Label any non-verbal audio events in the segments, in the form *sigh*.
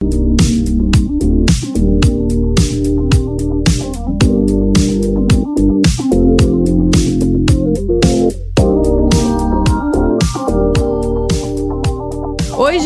Thank you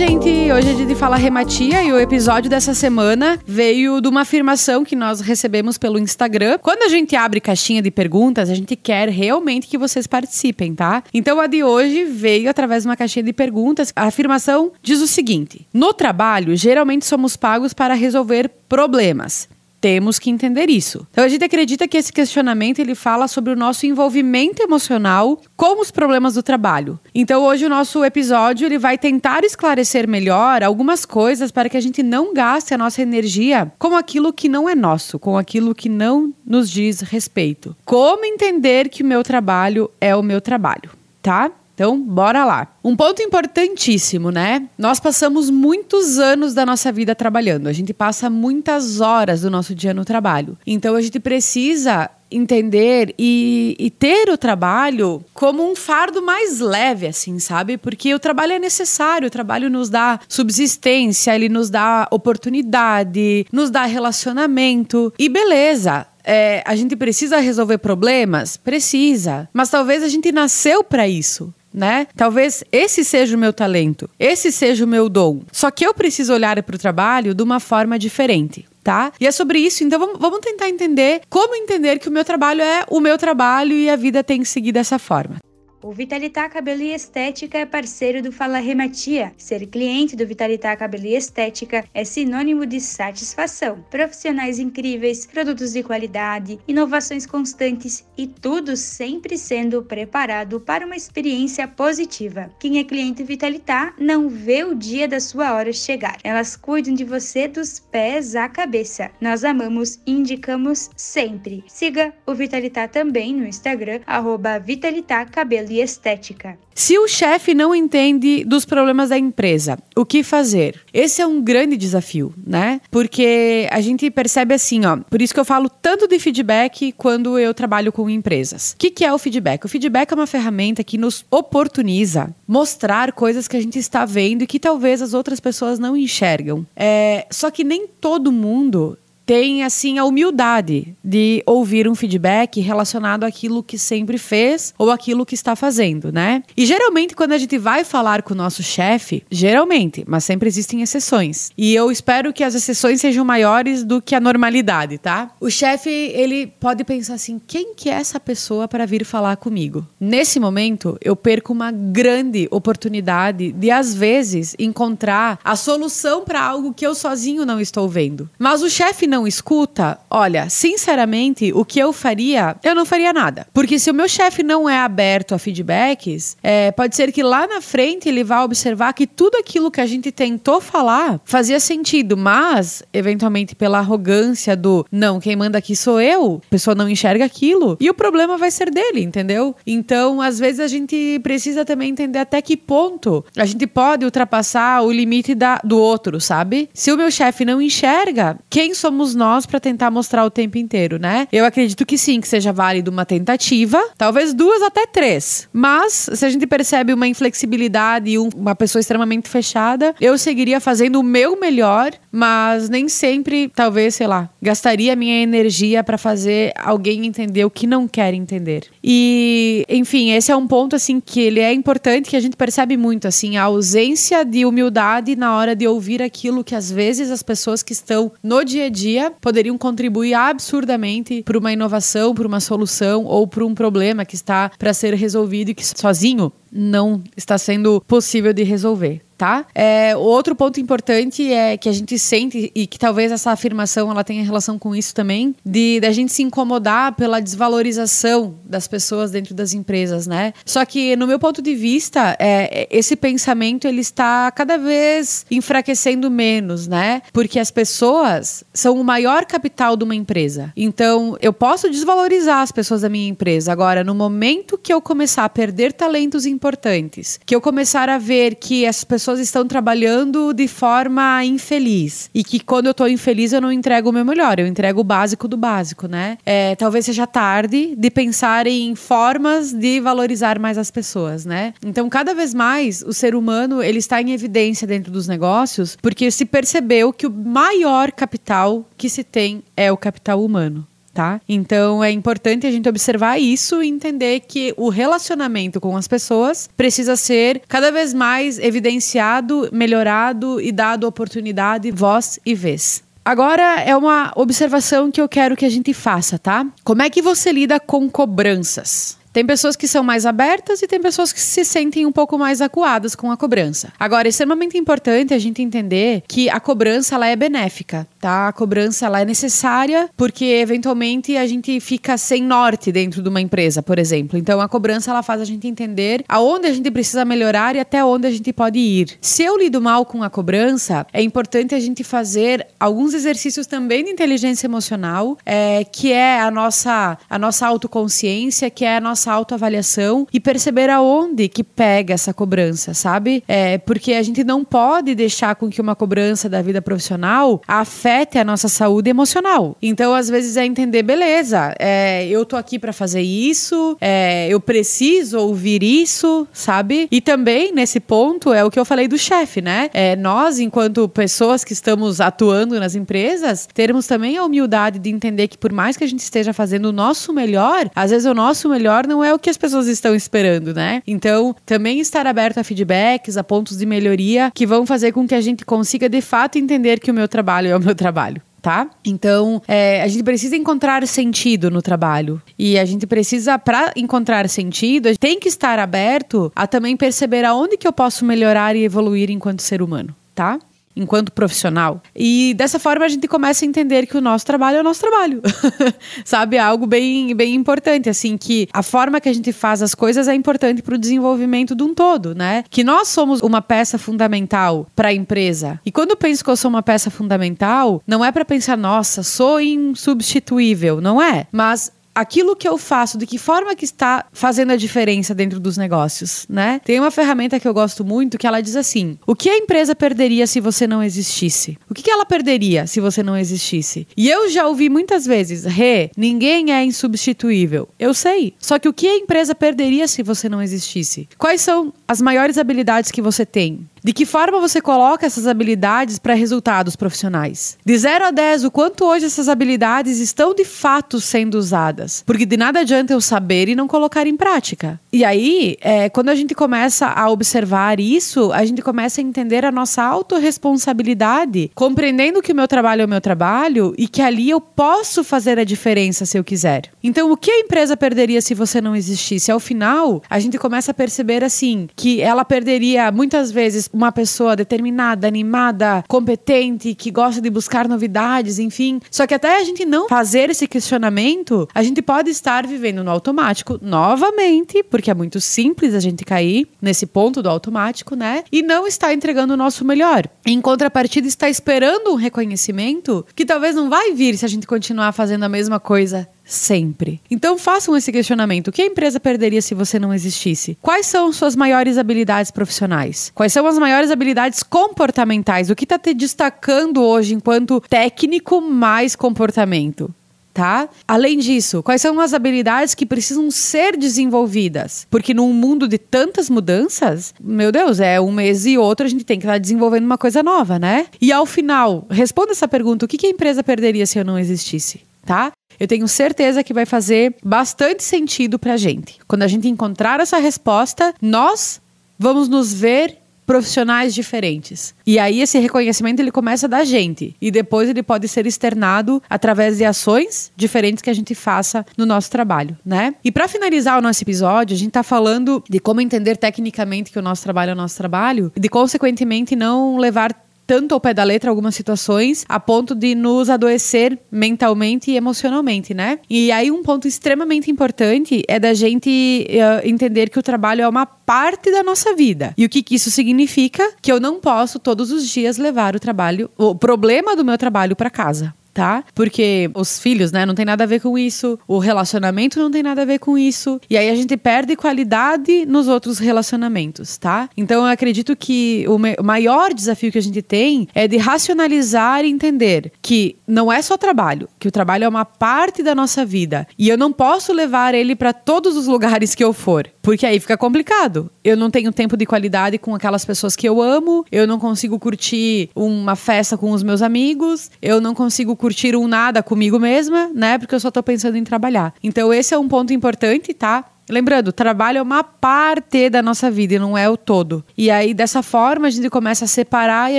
gente! Hoje é dia de falar rematia e o episódio dessa semana veio de uma afirmação que nós recebemos pelo Instagram. Quando a gente abre caixinha de perguntas, a gente quer realmente que vocês participem, tá? Então a de hoje veio através de uma caixinha de perguntas. A afirmação diz o seguinte: No trabalho, geralmente somos pagos para resolver problemas temos que entender isso. Então a gente acredita que esse questionamento ele fala sobre o nosso envolvimento emocional com os problemas do trabalho. Então hoje o nosso episódio ele vai tentar esclarecer melhor algumas coisas para que a gente não gaste a nossa energia com aquilo que não é nosso, com aquilo que não nos diz respeito. Como entender que o meu trabalho é o meu trabalho, tá? Então, bora lá. Um ponto importantíssimo, né? Nós passamos muitos anos da nossa vida trabalhando. A gente passa muitas horas do nosso dia no trabalho. Então, a gente precisa entender e, e, ter o trabalho como um fardo mais leve, assim, sabe? Porque o trabalho é necessário, o trabalho nos dá subsistência, ele nos dá oportunidade, nos dá relacionamento e beleza. É, a gente precisa resolver problemas? Precisa. Mas talvez a gente nasceu para isso né? Talvez esse seja o meu talento, esse seja o meu dom. Só que eu preciso olhar para o trabalho de uma forma diferente. Tá? E é sobre isso, então vamos, tentar entender como entender que o meu trabalho é o meu trabalho e a vida tem que seguir dessa forma. O Vitalitá Cabelo e Estética é parceiro do Fala Rematia. Ser cliente do Vitalitá Cabelo e Estética é sinônimo de satisfação. Profissionais incríveis, produtos de qualidade, inovações constantes e tudo sempre sendo preparado para uma experiência positiva. Quem é cliente Vitalitá não vê o dia da sua hora chegar. Elas cuidam de você dos pés à cabeça. Nós amamos e indicamos sempre. Siga o Vitalitá também no Instagram, arroba Vitalitá Cabelo e estética. Se o chefe não entende dos problemas da empresa, o que fazer? Esse é um grande desafio, né? Porque a gente percebe assim, ó. Por isso que eu falo tanto de feedback quando eu trabalho com empresas. O que, que é o feedback? O feedback é uma ferramenta que nos oportuniza mostrar coisas que a gente está vendo e que talvez as outras pessoas não enxergam. É, só que nem todo mundo tem assim a humildade de ouvir um feedback relacionado àquilo que sempre fez ou aquilo que está fazendo, né? E geralmente quando a gente vai falar com o nosso chefe, geralmente, mas sempre existem exceções. E eu espero que as exceções sejam maiores do que a normalidade, tá? O chefe, ele pode pensar assim: quem que é essa pessoa para vir falar comigo? Nesse momento, eu perco uma grande oportunidade de às vezes encontrar a solução para algo que eu sozinho não estou vendo. Mas o chefe não não escuta, olha, sinceramente, o que eu faria, eu não faria nada. Porque se o meu chefe não é aberto a feedbacks, é, pode ser que lá na frente ele vá observar que tudo aquilo que a gente tentou falar fazia sentido, mas, eventualmente, pela arrogância do não, quem manda aqui sou eu, a pessoa não enxerga aquilo, e o problema vai ser dele, entendeu? Então, às vezes, a gente precisa também entender até que ponto a gente pode ultrapassar o limite da, do outro, sabe? Se o meu chefe não enxerga, quem somos somos nós para tentar mostrar o tempo inteiro, né? Eu acredito que sim, que seja válido uma tentativa, talvez duas até três. Mas se a gente percebe uma inflexibilidade e um, uma pessoa extremamente fechada, eu seguiria fazendo o meu melhor, mas nem sempre, talvez, sei lá, gastaria minha energia para fazer alguém entender o que não quer entender. E, enfim, esse é um ponto assim que ele é importante que a gente percebe muito assim, a ausência de humildade na hora de ouvir aquilo que às vezes as pessoas que estão no dia a dia poderiam contribuir absurdamente para uma inovação, para uma solução ou para um problema que está para ser resolvido e que sozinho não está sendo possível de resolver tá? É, outro ponto importante é que a gente sente e que talvez essa afirmação ela tenha relação com isso também, de da gente se incomodar pela desvalorização das pessoas dentro das empresas, né? Só que no meu ponto de vista, é, esse pensamento ele está cada vez enfraquecendo menos, né? Porque as pessoas são o maior capital de uma empresa. Então, eu posso desvalorizar as pessoas da minha empresa. Agora, no momento que eu começar a perder talentos importantes, que eu começar a ver que essas pessoas pessoas estão trabalhando de forma infeliz e que quando eu tô infeliz eu não entrego o meu melhor, eu entrego o básico do básico, né? É, talvez seja tarde de pensar em formas de valorizar mais as pessoas, né? Então, cada vez mais o ser humano ele está em evidência dentro dos negócios porque se percebeu que o maior capital que se tem é o capital humano tá? Então é importante a gente observar isso e entender que o relacionamento com as pessoas precisa ser cada vez mais evidenciado, melhorado e dado oportunidade, voz e vez. Agora é uma observação que eu quero que a gente faça, tá? Como é que você lida com cobranças? Tem pessoas que são mais abertas e tem pessoas que se sentem um pouco mais acuadas com a cobrança. Agora, é extremamente importante a gente entender que a cobrança ela é benéfica, tá? A cobrança ela é necessária porque eventualmente a gente fica sem norte dentro de uma empresa, por exemplo. Então, a cobrança ela faz a gente entender aonde a gente precisa melhorar e até onde a gente pode ir. Se eu lido mal com a cobrança, é importante a gente fazer alguns exercícios também de inteligência emocional, é, que é a nossa a nossa autoconsciência, que é a nossa nossa autoavaliação e perceber aonde que pega essa cobrança, sabe? É, porque a gente não pode deixar com que uma cobrança da vida profissional afete a nossa saúde emocional. Então, às vezes, é entender, beleza, é, eu tô aqui para fazer isso, é, eu preciso ouvir isso, sabe? E também, nesse ponto, é o que eu falei do chefe, né? É, nós, enquanto pessoas que estamos atuando nas empresas, termos também a humildade de entender que, por mais que a gente esteja fazendo o nosso melhor, às vezes o nosso melhor não é o que as pessoas estão esperando, né? Então, também estar aberto a feedbacks, a pontos de melhoria que vão fazer com que a gente consiga de fato entender que o meu trabalho é o meu trabalho tá? Então, é, a gente precisa encontrar sentido no trabalho. E a gente precisa, para encontrar sentido, a gente tem que estar aberto a também perceber aonde que eu posso melhorar e evoluir enquanto ser humano, tá? Enquanto profissional. E dessa forma a gente começa a entender que o nosso trabalho é o nosso trabalho. *laughs* Sabe? É algo bem, bem importante, assim, que a forma que a gente faz as coisas é importante para o desenvolvimento de um todo, né? Que nós somos uma peça fundamental para a empresa. E quando eu penso que eu sou uma peça fundamental, não é para pensar, nossa, sou insubstituível, não é? Mas aquilo que eu faço, de que forma que está fazendo a diferença dentro dos negócios, né? Tem uma ferramenta que eu gosto muito que ela diz assim: o que a empresa perderia se você não existisse? O que, ela perderia se você não existisse? E eu já ouvi muitas vezes, Rê, ninguém é insubstituível. Eu sei. Só que o que a empresa perderia se você não existisse? Quais são as maiores habilidades que você tem? De que forma você coloca essas habilidades para resultados profissionais? De 0 a 10, o quanto hoje essas habilidades estão de fato sendo usadas? Porque de nada adianta eu saber e não colocar em prática. E aí, é, quando a gente começa a observar isso, a gente começa a entender a nossa autorresponsabilidade, compreendendo que o meu trabalho é o meu trabalho e que ali eu posso fazer a diferença se eu quiser. Então, o que a empresa perderia se você não existisse? Ao final, a gente começa a perceber assim que ela perderia muitas vezes uma pessoa determinada, animada, competente, que gosta de buscar novidades, enfim. Só que até a gente não fazer esse questionamento, a gente pode estar vivendo no automático novamente, porque é muito simples a gente cair nesse ponto do automático, né? E não está entregando o nosso melhor. Em contrapartida, está esperando um reconhecimento que talvez não vai vir se a gente continuar fazendo a mesma coisa sempre. Então façam esse questionamento: o que a empresa perderia se você não existisse? Quais são suas maiores habilidades profissionais? Quais são as maiores habilidades comportamentais? O que está te destacando hoje enquanto técnico mais comportamento? Tá? Além disso, quais são as habilidades que precisam ser desenvolvidas? Porque num mundo de tantas mudanças, meu Deus, é um mês e outro a gente tem que estar desenvolvendo uma coisa nova, né? E ao final, responda essa pergunta: o que a empresa perderia se eu não existisse? Tá? Eu tenho certeza que vai fazer bastante sentido para a gente. Quando a gente encontrar essa resposta, nós vamos nos ver profissionais diferentes. E aí esse reconhecimento ele começa da gente e depois ele pode ser externado através de ações diferentes que a gente faça no nosso trabalho, né? E para finalizar o nosso episódio, a gente tá falando de como entender tecnicamente que o nosso trabalho é o nosso trabalho e de consequentemente não levar tanto ao pé da letra algumas situações a ponto de nos adoecer mentalmente e emocionalmente, né? E aí um ponto extremamente importante é da gente uh, entender que o trabalho é uma parte da nossa vida. E o que, que isso significa? Que eu não posso todos os dias levar o trabalho, o problema do meu trabalho para casa tá? Porque os filhos, né, não tem nada a ver com isso, o relacionamento não tem nada a ver com isso, e aí a gente perde qualidade nos outros relacionamentos, tá? Então eu acredito que o maior desafio que a gente tem é de racionalizar e entender que não é só trabalho, que o trabalho é uma parte da nossa vida e eu não posso levar ele para todos os lugares que eu for, porque aí fica complicado. Eu não tenho tempo de qualidade com aquelas pessoas que eu amo, eu não consigo curtir uma festa com os meus amigos, eu não consigo curtir um nada comigo mesma, né? Porque eu só tô pensando em trabalhar. Então esse é um ponto importante, tá? Lembrando, trabalho é uma parte da nossa vida e não é o todo. E aí, dessa forma, a gente começa a separar e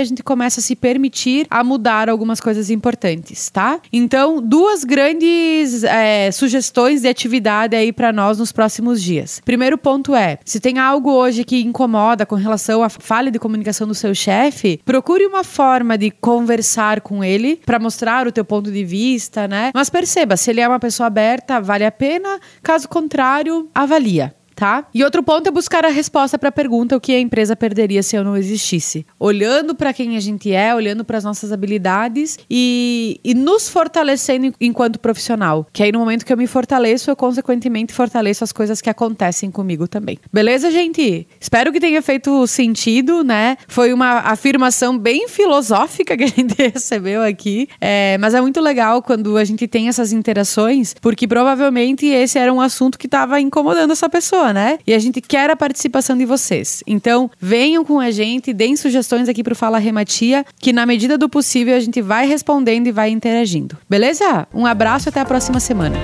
a gente começa a se permitir a mudar algumas coisas importantes, tá? Então, duas grandes é, sugestões de atividade aí para nós nos próximos dias. Primeiro ponto é: se tem algo hoje que incomoda com relação à falha de comunicação do seu chefe, procure uma forma de conversar com ele para mostrar o teu ponto de vista, né? Mas perceba, se ele é uma pessoa aberta, vale a pena. Caso contrário, avalia tá? E outro ponto é buscar a resposta para a pergunta o que a empresa perderia se eu não existisse. Olhando para quem a gente é, olhando para as nossas habilidades e, e nos fortalecendo enquanto profissional. Que aí no momento que eu me fortaleço, eu consequentemente fortaleço as coisas que acontecem comigo também. Beleza, gente? Espero que tenha feito sentido, né? Foi uma afirmação bem filosófica que a gente *laughs* recebeu aqui, é, mas é muito legal quando a gente tem essas interações, porque provavelmente esse era um assunto que estava incomodando essa pessoa, né? E a gente quer a participação de vocês. Então, venham com a gente, deem sugestões aqui pro Fala Rematia, que na medida do possível a gente vai respondendo e vai interagindo. Beleza? Um abraço e até a próxima semana.